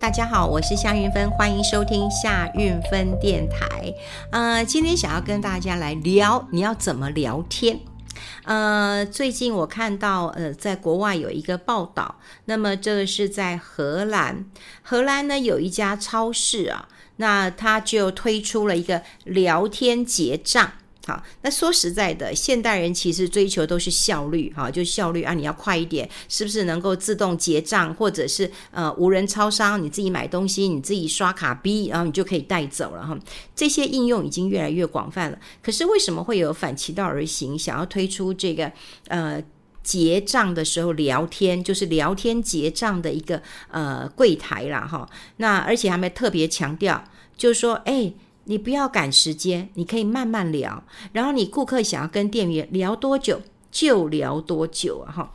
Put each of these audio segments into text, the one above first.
大家好，我是夏韵芬，欢迎收听夏韵芬电台。呃，今天想要跟大家来聊，你要怎么聊天？呃，最近我看到，呃，在国外有一个报道，那么这个是在荷兰，荷兰呢有一家超市啊，那它就推出了一个聊天结账。好，那说实在的，现代人其实追求都是效率，哈，就效率啊，你要快一点，是不是能够自动结账，或者是呃无人超商，你自己买东西，你自己刷卡哔，然后你就可以带走了哈。这些应用已经越来越广泛了。可是为什么会有反其道而行，想要推出这个呃结账的时候聊天，就是聊天结账的一个呃柜台啦哈？那而且还没特别强调，就是说，哎。你不要赶时间，你可以慢慢聊。然后你顾客想要跟店员聊多久就聊多久啊！哈，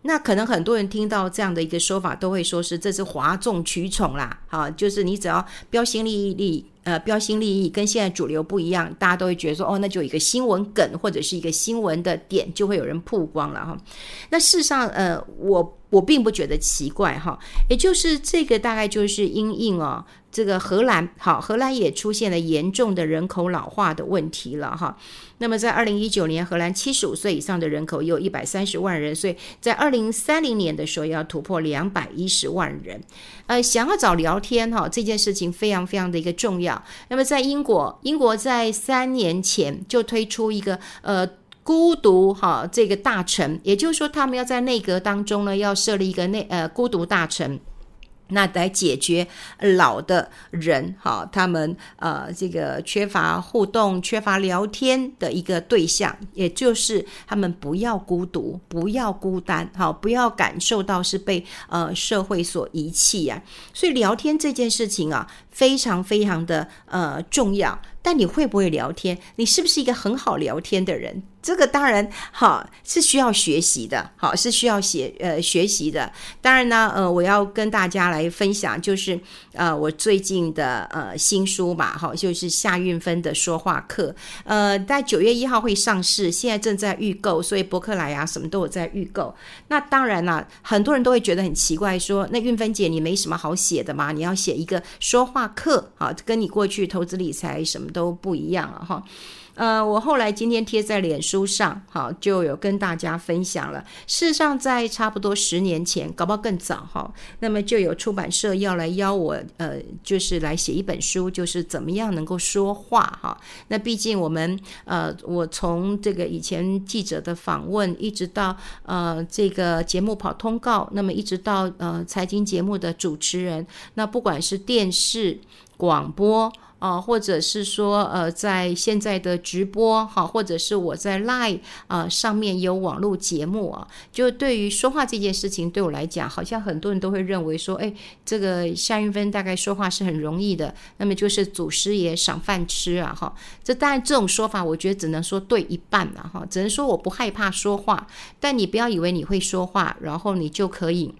那可能很多人听到这样的一个说法，都会说是这是哗众取宠啦。哈，就是你只要标新立异，呃，标新立异，跟现在主流不一样，大家都会觉得说，哦，那就一个新闻梗或者是一个新闻的点，就会有人曝光了哈。那事实上，呃，我我并不觉得奇怪哈，也就是这个大概就是因应哦。这个荷兰好，荷兰也出现了严重的人口老化的问题了哈。那么在二零一九年，荷兰七十五岁以上的人口有一百三十万人，所以在二零三零年的时候要突破两百一十万人。呃，想要找聊天哈，这件事情非常非常的一个重要。那么在英国，英国在三年前就推出一个呃孤独哈这个大臣，也就是说他们要在内阁当中呢要设立一个内呃孤独大臣。那来解决老的人哈，他们呃这个缺乏互动、缺乏聊天的一个对象，也就是他们不要孤独、不要孤单，哈，不要感受到是被呃社会所遗弃呀。所以聊天这件事情啊，非常非常的呃重要。但你会不会聊天？你是不是一个很好聊天的人？这个当然好是需要学习的，好是需要写呃学习的。当然呢，呃，我要跟大家来分享，就是呃我最近的呃新书吧，哈，就是夏运芬的说话课，呃，在九月一号会上市，现在正在预购，所以博客来啊什么都有在预购。那当然啦，很多人都会觉得很奇怪，说那运芬姐你没什么好写的吗？你要写一个说话课，好，跟你过去投资理财什么都不一样了哈，呃，我后来今天贴在脸书上，好，就有跟大家分享了。事实上，在差不多十年前，搞不好更早哈，那么就有出版社要来邀我，呃，就是来写一本书，就是怎么样能够说话哈。那毕竟我们，呃，我从这个以前记者的访问，一直到呃这个节目跑通告，那么一直到呃财经节目的主持人，那不管是电视、广播。啊，或者是说，呃，在现在的直播，哈，或者是我在 Line 啊上面有网络节目啊，就对于说话这件事情，对我来讲，好像很多人都会认为说，哎，这个夏云芬大概说话是很容易的，那么就是祖师爷赏饭吃啊，哈，这当然这种说法，我觉得只能说对一半了，哈，只能说我不害怕说话，但你不要以为你会说话，然后你就可以。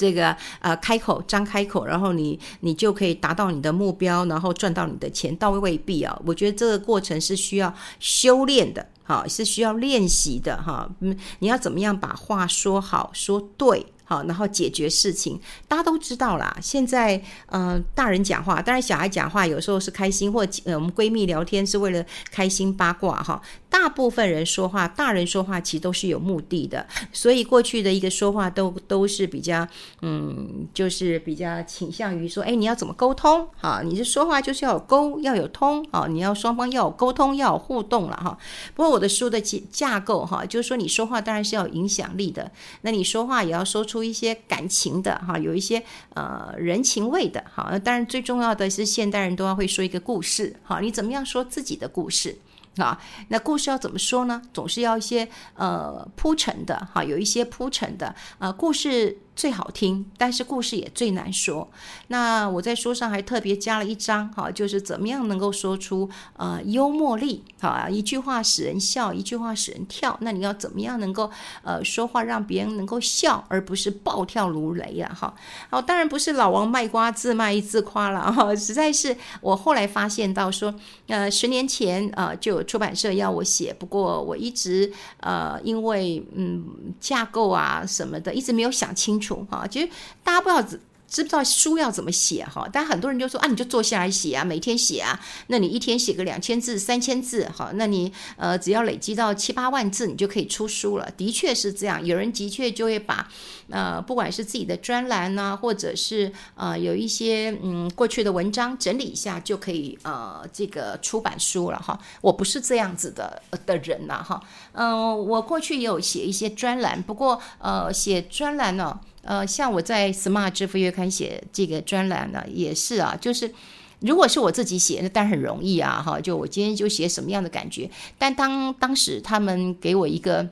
这个呃，开口张开口，然后你你就可以达到你的目标，然后赚到你的钱，倒未必啊。我觉得这个过程是需要修炼的，哈，是需要练习的，哈。嗯，你要怎么样把话说好，说对。好，然后解决事情，大家都知道啦。现在，呃，大人讲话，当然小孩讲话有时候是开心，或呃，我们闺蜜聊天是为了开心八卦哈。大部分人说话，大人说话其实都是有目的的，所以过去的一个说话都都是比较，嗯，就是比较倾向于说，哎，你要怎么沟通？哈，你这说话就是要有沟，要有通，啊，你要双方要有沟通，要有互动了哈。不过我的书的架构哈，就是说你说话当然是要有影响力的，那你说话也要说出。一些感情的哈，有一些呃人情味的哈，当然最重要的是现代人都要会说一个故事哈，你怎么样说自己的故事啊？那故事要怎么说呢？总是要一些呃铺陈的哈，有一些铺陈的啊故事。最好听，但是故事也最难说。那我在书上还特别加了一章，哈，就是怎么样能够说出呃幽默力，啊，一句话使人笑，一句话使人跳。那你要怎么样能够呃说话让别人能够笑，而不是暴跳如雷啊？哈，好，当然不是老王卖瓜自卖自夸了哈，实在是我后来发现到说，呃，十年前呃就有出版社要我写，不过我一直呃因为嗯架构啊什么的，一直没有想清楚。哈，其实大家不知道知不知道书要怎么写哈？但很多人就说啊，你就坐下来写啊，每天写啊，那你一天写个两千字、三千字，哈，那你呃只要累积到七八万字，你就可以出书了。的确是这样，有人的确就会把呃不管是自己的专栏呐，或者是呃有一些嗯过去的文章整理一下，就可以呃这个出版书了哈。我不是这样子的的人呐哈，嗯，我过去也有写一些专栏，不过呃写专栏呢。呃，像我在《Smart 支付月刊》写这个专栏呢，也是啊，就是如果是我自己写，那当然很容易啊，哈，就我今天就写什么样的感觉。但当当时他们给我一个。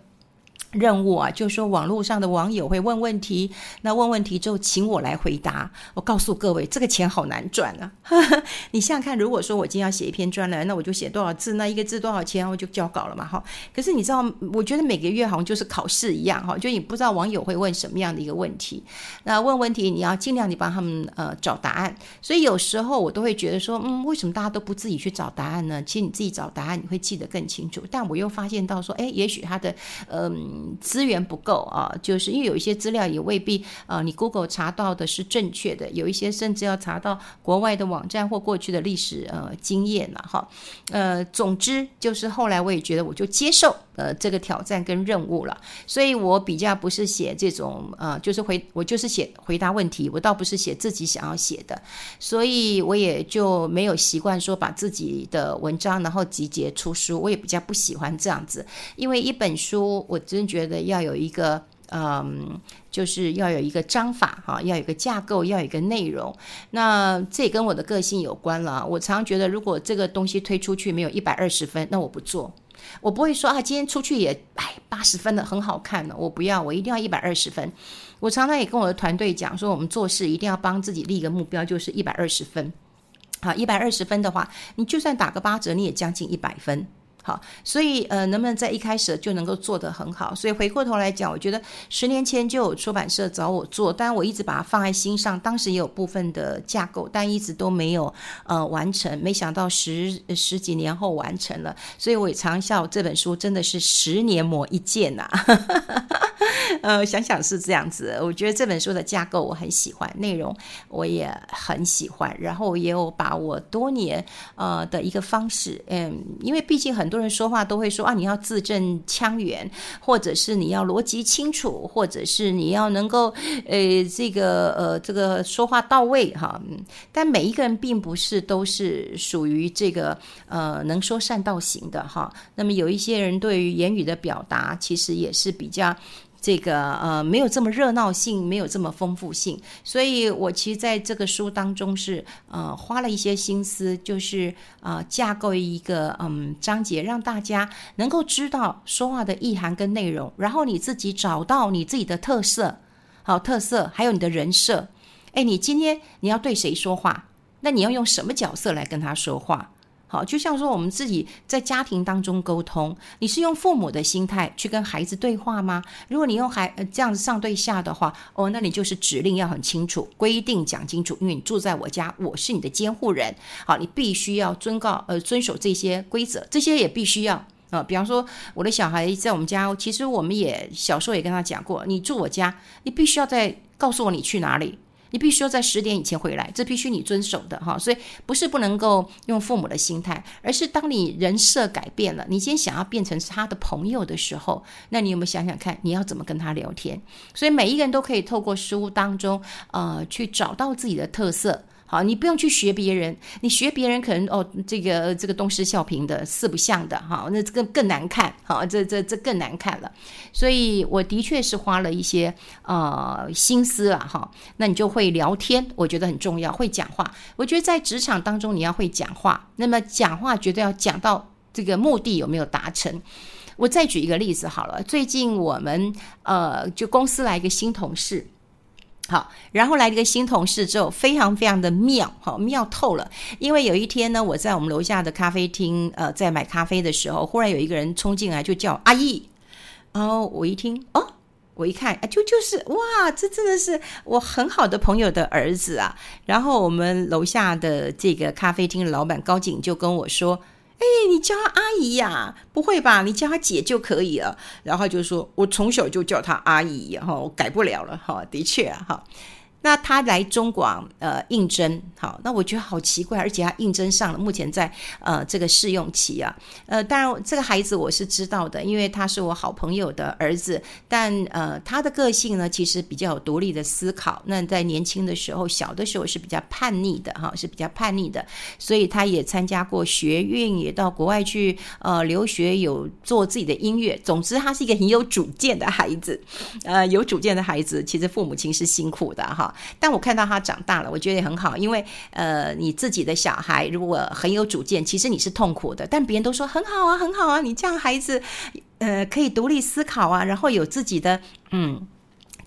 任务啊，就是说网络上的网友会问问题，那问问题之后，请我来回答。我告诉各位，这个钱好难赚啊！你想想看，如果说我今天要写一篇专栏，那我就写多少字，那一个字多少钱，我就交稿了嘛，哈。可是你知道，我觉得每个月好像就是考试一样，哈，就你不知道网友会问什么样的一个问题。那问问题，你要尽量你帮他们呃找答案。所以有时候我都会觉得说，嗯，为什么大家都不自己去找答案呢？其实你自己找答案，你会记得更清楚。但我又发现到说，哎，也许他的嗯。资源不够啊，就是因为有一些资料也未必啊，你 Google 查到的是正确的，有一些甚至要查到国外的网站或过去的历史呃经验了哈。呃，总之就是后来我也觉得我就接受呃这个挑战跟任务了，所以我比较不是写这种呃，就是回我就是写回答问题，我倒不是写自己想要写的，所以我也就没有习惯说把自己的文章然后集结出书，我也比较不喜欢这样子，因为一本书我真觉得。要有一个，嗯，就是要有一个章法哈，要有一个架构，要有一个内容。那这也跟我的个性有关了。我常觉得，如果这个东西推出去没有一百二十分，那我不做。我不会说啊，今天出去也哎八十分的很好看的，我不要，我一定要一百二十分。我常常也跟我的团队讲说，我们做事一定要帮自己立一个目标，就是一百二十分。好，一百二十分的话，你就算打个八折，你也将近一百分。好，所以呃，能不能在一开始就能够做得很好？所以回过头来讲，我觉得十年前就有出版社找我做，但我一直把它放在心上。当时也有部分的架构，但一直都没有呃完成。没想到十十几年后完成了，所以我也常笑这本书真的是十年磨一剑呐、啊。呃，想想是这样子，我觉得这本书的架构我很喜欢，内容我也很喜欢，然后也有把我多年呃的一个方式，嗯，因为毕竟很多。人说话都会说啊，你要字正腔圆，或者是你要逻辑清楚，或者是你要能够呃这个呃这个说话到位哈。但每一个人并不是都是属于这个呃能说善道型的哈。那么有一些人对于言语的表达，其实也是比较。这个呃没有这么热闹性，没有这么丰富性，所以我其实在这个书当中是呃花了一些心思，就是呃架构一个嗯章节，让大家能够知道说话的意涵跟内容，然后你自己找到你自己的特色，好特色，还有你的人设。哎，你今天你要对谁说话？那你要用什么角色来跟他说话？好，就像说我们自己在家庭当中沟通，你是用父母的心态去跟孩子对话吗？如果你用孩这样子上对下的话，哦，那你就是指令要很清楚，规定讲清楚，因为你住在我家，我是你的监护人。好，你必须要遵告呃遵守这些规则，这些也必须要啊、呃。比方说我的小孩在我们家，其实我们也小时候也跟他讲过，你住我家，你必须要再告诉我你去哪里。你必须要在十点以前回来，这必须你遵守的哈。所以不是不能够用父母的心态，而是当你人设改变了，你先想要变成他的朋友的时候，那你有没有想想看，你要怎么跟他聊天？所以每一个人都可以透过书当中，呃，去找到自己的特色。好，你不用去学别人，你学别人可能哦，这个这个东施效颦的，四不像的，哈，那这个更难看，好，这这这更难看了。所以我的确是花了一些呃心思啊，哈。那你就会聊天，我觉得很重要，会讲话。我觉得在职场当中你要会讲话，那么讲话绝对要讲到这个目的有没有达成。我再举一个例子好了，最近我们呃就公司来一个新同事。好，然后来了一个新同事之后，非常非常的妙，好妙透了。因为有一天呢，我在我们楼下的咖啡厅，呃，在买咖啡的时候，忽然有一个人冲进来，就叫阿姨。然后我一听，哦，我一看，啊，就就是哇，这真的是我很好的朋友的儿子啊。然后我们楼下的这个咖啡厅的老板高景就跟我说。哎，你叫她阿姨呀？不会吧？你叫她姐就可以了。然后就说，我从小就叫她阿姨，哈，我改不了了，哈，的确啊，哈。那他来中广呃应征，好，那我觉得好奇怪，而且他应征上了，目前在呃这个试用期啊，呃，当然这个孩子我是知道的，因为他是我好朋友的儿子，但呃他的个性呢，其实比较有独立的思考，那在年轻的时候，小的时候是比较叛逆的哈，是比较叛逆的，所以他也参加过学运，也到国外去呃留学，有做自己的音乐，总之他是一个很有主见的孩子，呃，有主见的孩子，其实父母亲是辛苦的哈。但我看到他长大了，我觉得也很好，因为呃，你自己的小孩如果很有主见，其实你是痛苦的，但别人都说很好啊，很好啊，你这样孩子，呃，可以独立思考啊，然后有自己的嗯。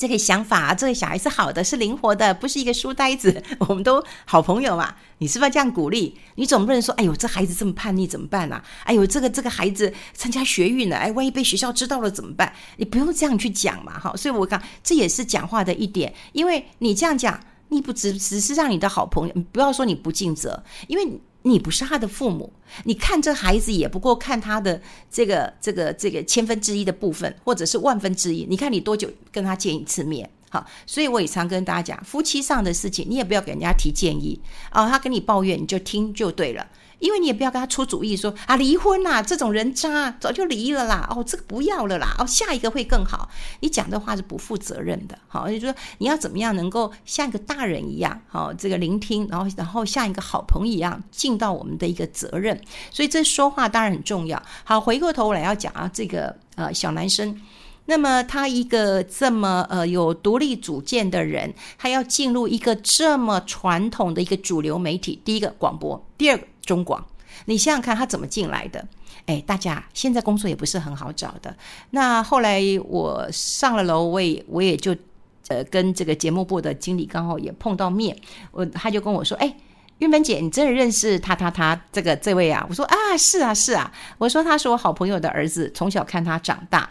这个想法，这个小孩是好的，是灵活的，不是一个书呆子。我们都好朋友嘛，你是不是这样鼓励？你总不能说，哎呦，这孩子这么叛逆怎么办啊？哎呦，这个这个孩子参加学运了，哎，万一被学校知道了怎么办？你不用这样去讲嘛，哈。所以我讲，这也是讲话的一点，因为你这样讲，你不只只是让你的好朋友，不要说你不尽责，因为。你不是他的父母，你看这孩子也不过看他的这个这个这个千分之一的部分，或者是万分之一。你看你多久跟他见一次面？好，所以我也常跟大家讲，夫妻上的事情，你也不要给人家提建议啊，他跟你抱怨，你就听就对了。因为你也不要跟他出主意说，啊离婚啦，这种人渣早就离了啦，哦这个不要了啦，哦下一个会更好。你讲的话是不负责任的，好，就是说你要怎么样能够像一个大人一样，好，这个聆听，然后然后像一个好朋友一样尽到我们的一个责任。所以这说话当然很重要。好，回过头来要讲啊，这个呃小男生，那么他一个这么呃有独立主见的人，他要进入一个这么传统的一个主流媒体，第一个广播，第二个。中广，你想想看他怎么进来的？哎，大家现在工作也不是很好找的。那后来我上了楼，我也我也就呃跟这个节目部的经理刚好也碰到面，我他就跟我说：“哎，玉芬姐，你真的认识他他他这个这位啊？”我说：“啊，是啊是啊。”我说：“他是我好朋友的儿子，从小看他长大。”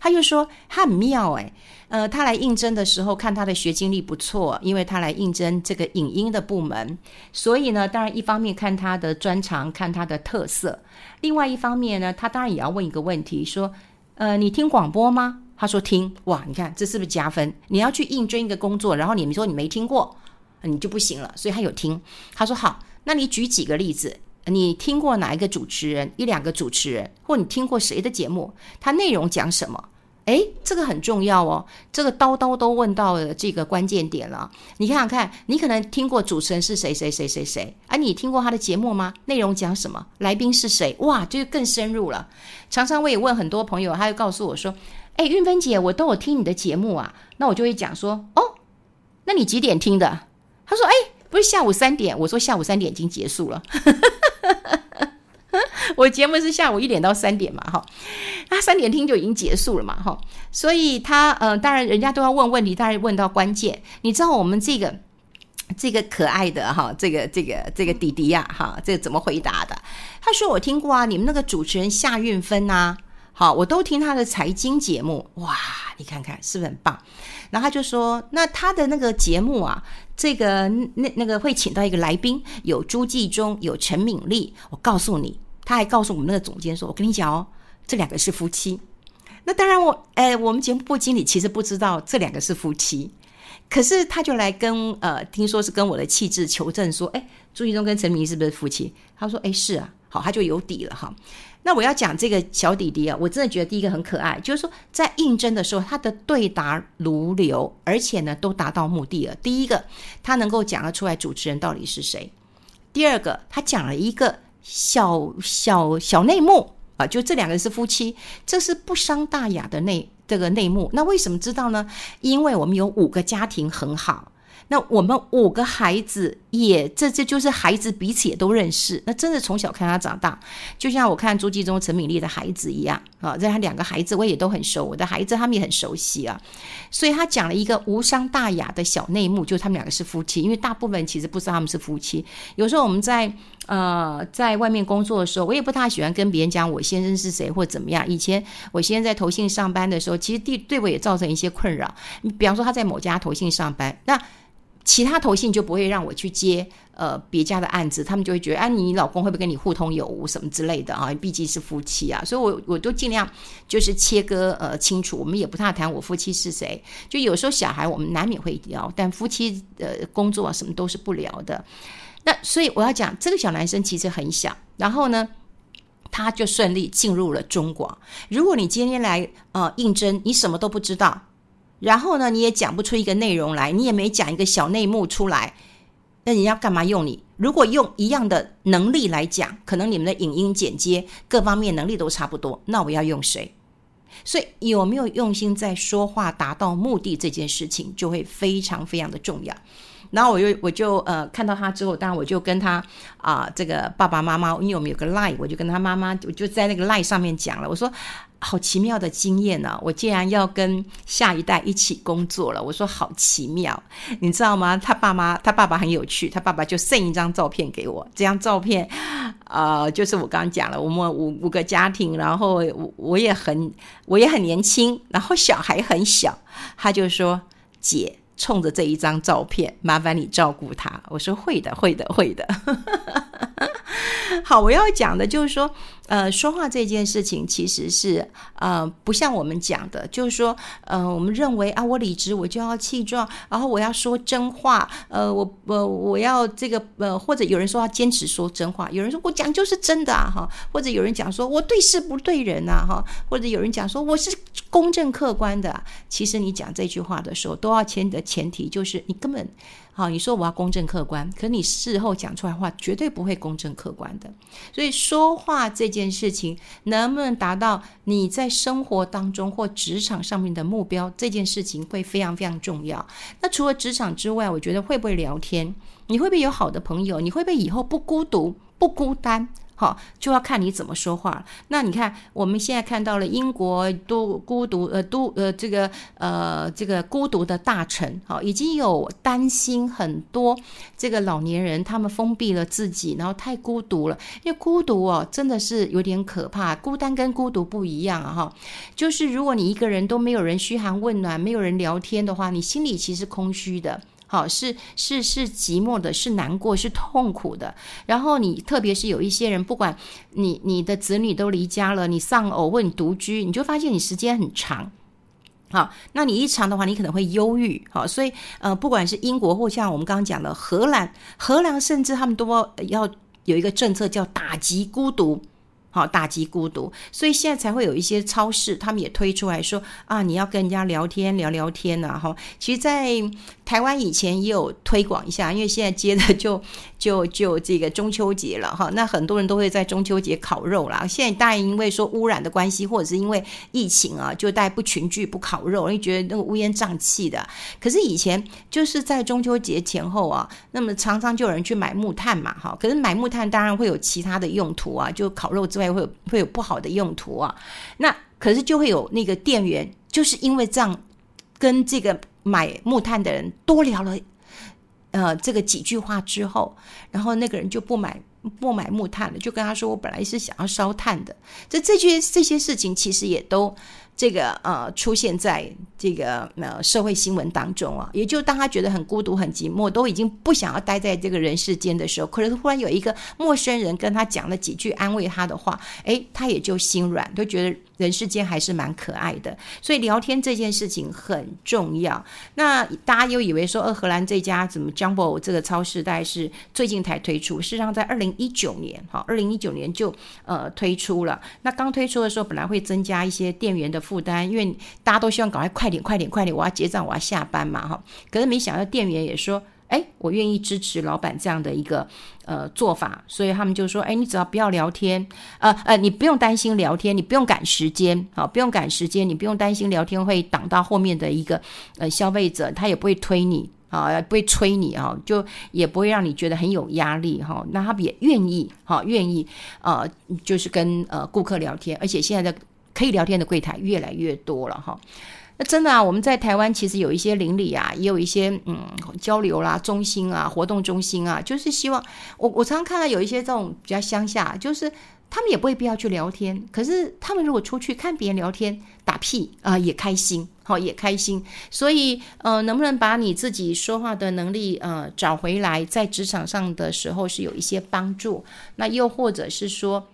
他又说他很妙哎，呃，他来应征的时候看他的学经历不错，因为他来应征这个影音的部门，所以呢，当然一方面看他的专长，看他的特色，另外一方面呢，他当然也要问一个问题，说，呃，你听广播吗？他说听，哇，你看这是不是加分？你要去应征一个工作，然后你们说你没听过，你就不行了，所以他有听。他说好，那你举几个例子，你听过哪一个主持人，一两个主持人，或你听过谁的节目？他内容讲什么？哎，这个很重要哦，这个刀刀都问到了这个关键点了。你看看看，你可能听过主持人是谁谁谁谁谁，啊，你听过他的节目吗？内容讲什么？来宾是谁？哇，就更深入了。常常我也问很多朋友，他就告诉我说：“哎，运芬姐，我都有听你的节目啊。”那我就会讲说：“哦，那你几点听的？”他说：“哎，不是下午三点。”我说：“下午三点已经结束了。”我节目是下午一点到三点嘛，哈，他三点听就已经结束了嘛，哈，所以他，呃，当然人家都要问问题，当然问到关键。你知道我们这个这个可爱的哈，这个这个这个弟弟呀，哈，这个怎么回答的？他说我听过啊，你们那个主持人夏运芬呐，好，我都听他的财经节目，哇，你看看是不是很棒？然后他就说，那他的那个节目啊，这个那那个会请到一个来宾，有朱继忠，有陈敏丽，我告诉你。他还告诉我们那个总监说：“我跟你讲哦，这两个是夫妻。那当然我，我哎，我们节目部经理其实不知道这两个是夫妻，可是他就来跟呃，听说是跟我的气质求证说，哎，朱继忠跟陈明是不是夫妻？他说，哎，是啊，好，他就有底了哈。那我要讲这个小弟弟啊，我真的觉得第一个很可爱，就是说在应征的时候，他的对答如流，而且呢都达到目的了。第一个，他能够讲得出来主持人到底是谁；第二个，他讲了一个。”小小小内幕啊，就这两个人是夫妻，这是不伤大雅的内这个内幕。那为什么知道呢？因为我们有五个家庭很好。那我们五个孩子也，这这就是孩子彼此也都认识。那真的从小看他长大，就像我看朱继忠、陈敏丽的孩子一样啊。这他两个孩子我也都很熟，我的孩子他们也很熟悉啊。所以他讲了一个无伤大雅的小内幕，就是他们两个是夫妻。因为大部分其实不知道他们是夫妻。有时候我们在呃在外面工作的时候，我也不太喜欢跟别人讲我先生是谁或怎么样。以前我先生在投信上班的时候，其实对对我也造成一些困扰。比方说他在某家投信上班，那其他投信就不会让我去接呃别家的案子，他们就会觉得，哎、啊，你老公会不会跟你互通有无什么之类的啊？毕竟是夫妻啊，所以我我都尽量就是切割呃清楚，我们也不太谈我夫妻是谁。就有时候小孩我们难免会聊，但夫妻的工作啊什么都是不聊的。那所以我要讲，这个小男生其实很小，然后呢，他就顺利进入了中广。如果你今天来呃应征，你什么都不知道。然后呢，你也讲不出一个内容来，你也没讲一个小内幕出来，那人家干嘛用你？如果用一样的能力来讲，可能你们的影音剪接各方面能力都差不多，那我要用谁？所以有没有用心在说话，达到目的这件事情，就会非常非常的重要。然后我又我就呃看到他之后，当然我就跟他啊、这个爸爸妈妈，因为我们有个 line，我就跟他妈妈，我就在那个 line 上面讲了，我说好奇妙的经验呢、啊，我竟然要跟下一代一起工作了，我说好奇妙，你知道吗？他爸妈他爸爸很有趣，他爸爸就剩一张照片给我，这张照片呃就是我刚刚讲了，我们五五个家庭，然后我我也很我也很年轻，然后小孩很小，他就说姐。冲着这一张照片，麻烦你照顾他。我说会的，会的，会的。好，我要讲的就是说，呃，说话这件事情其实是呃，不像我们讲的，就是说，呃，我们认为啊，我理直我就要气壮，然后我要说真话，呃，我我我要这个呃，或者有人说要坚持说真话，有人说我讲就是真的啊，哈，或者有人讲说我对事不对人呐，哈，或者有人讲说我是公正客观的。其实你讲这句话的时候，都要签的前提就是你根本。好，你说我要公正客观，可你事后讲出来话绝对不会公正客观的。所以说话这件件事情能不能达到你在生活当中或职场上面的目标，这件事情会非常非常重要。那除了职场之外，我觉得会不会聊天，你会不会有好的朋友，你会不会以后不孤独、不孤单？好，就要看你怎么说话。那你看，我们现在看到了英国都孤独，呃，都呃这个呃这个孤独的大臣，好，已经有担心很多这个老年人，他们封闭了自己，然后太孤独了。因为孤独哦，真的是有点可怕。孤单跟孤独不一样啊，哈，就是如果你一个人都没有人嘘寒问暖，没有人聊天的话，你心里其实空虚的。好，是是是寂寞的，是难过，是痛苦的。然后你特别是有一些人，不管你你的子女都离家了，你丧偶或你独居，你就发现你时间很长。好，那你一长的话，你可能会忧郁。好，所以呃，不管是英国或像我们刚刚讲的荷兰，荷兰甚至他们都要有一个政策叫打击孤独。好，打击孤独，所以现在才会有一些超市，他们也推出来说啊，你要跟人家聊天聊聊天呐，哈。其实，在台湾以前也有推广一下，因为现在接着就就就这个中秋节了，哈。那很多人都会在中秋节烤肉啦。现在大家因为说污染的关系，或者是因为疫情啊，就大家不群聚不烤肉，因为觉得那个乌烟瘴气的。可是以前就是在中秋节前后啊，那么常常就有人去买木炭嘛，哈。可是买木炭当然会有其他的用途啊，就烤肉之外会有会有不好的用途啊，那可是就会有那个店员，就是因为这样跟这个买木炭的人多聊了，呃，这个几句话之后，然后那个人就不买不买木炭了，就跟他说：“我本来是想要烧炭的。”这这些这些事情其实也都。这个呃，出现在这个呃社会新闻当中啊，也就当他觉得很孤独、很寂寞，都已经不想要待在这个人世间的时候，可是忽然有一个陌生人跟他讲了几句安慰他的话，诶，他也就心软，都觉得人世间还是蛮可爱的。所以聊天这件事情很重要。那大家又以为说，呃，荷兰这家怎么 Jumbo 这个超市，大概是最近才推出，事实上在二零一九年，哈，二零一九年就呃推出了。那刚推出的时候，本来会增加一些店员的。负担，因为大家都希望赶快快点、快点、快点，我要结账，我要下班嘛，哈。可是没想到店员也说，哎，我愿意支持老板这样的一个呃做法，所以他们就说，哎，你只要不要聊天，呃呃，你不用担心聊天，你不用赶时间，好，不用赶时间，你不用担心聊天会挡到后面的一个呃消费者，他也不会推你啊，不会催你啊，就也不会让你觉得很有压力哈。那他们也愿意哈，愿意呃，就是跟呃顾客聊天，而且现在的。可以聊天的柜台越来越多了哈，那真的啊，我们在台湾其实有一些邻里啊，也有一些嗯交流啦、中心啊、活动中心啊，就是希望我我常常看到有一些这种比较乡下，就是他们也不会必要去聊天。可是他们如果出去看别人聊天打屁啊、也开心，好、也开心。所以呃，能不能把你自己说话的能力呃找回来，在职场上的时候是有一些帮助。那又或者是说。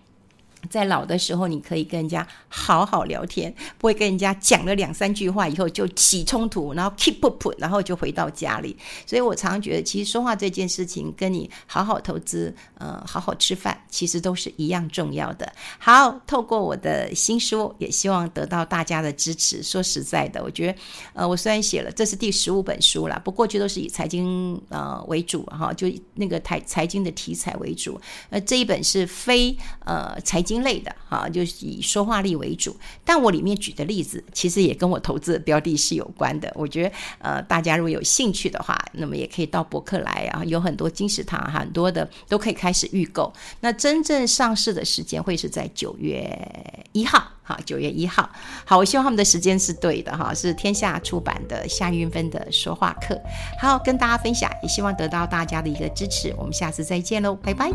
在老的时候，你可以跟人家好好聊天，不会跟人家讲了两三句话以后就起冲突，然后 keep up，然后就回到家里。所以我常常觉得，其实说话这件事情，跟你好好投资，呃，好好吃饭，其实都是一样重要的。好，透过我的新书，也希望得到大家的支持。说实在的，我觉得，呃，我虽然写了，这是第十五本书了，不过过去都是以财经呃为主哈，就那个财财经的题材为主。呃，这一本是非呃财经类的哈，就是以说话力为主，但我里面举的例子其实也跟我投资的标的是有关的。我觉得呃，大家如果有兴趣的话，那么也可以到博客来啊，有很多金石堂很多的都可以开始预购。那真正上市的时间会是在九月一号，好，九月一号。好，我希望他们的时间是对的哈，是天下出版的夏云芬的说话课。好，跟大家分享，也希望得到大家的一个支持。我们下次再见喽，拜拜。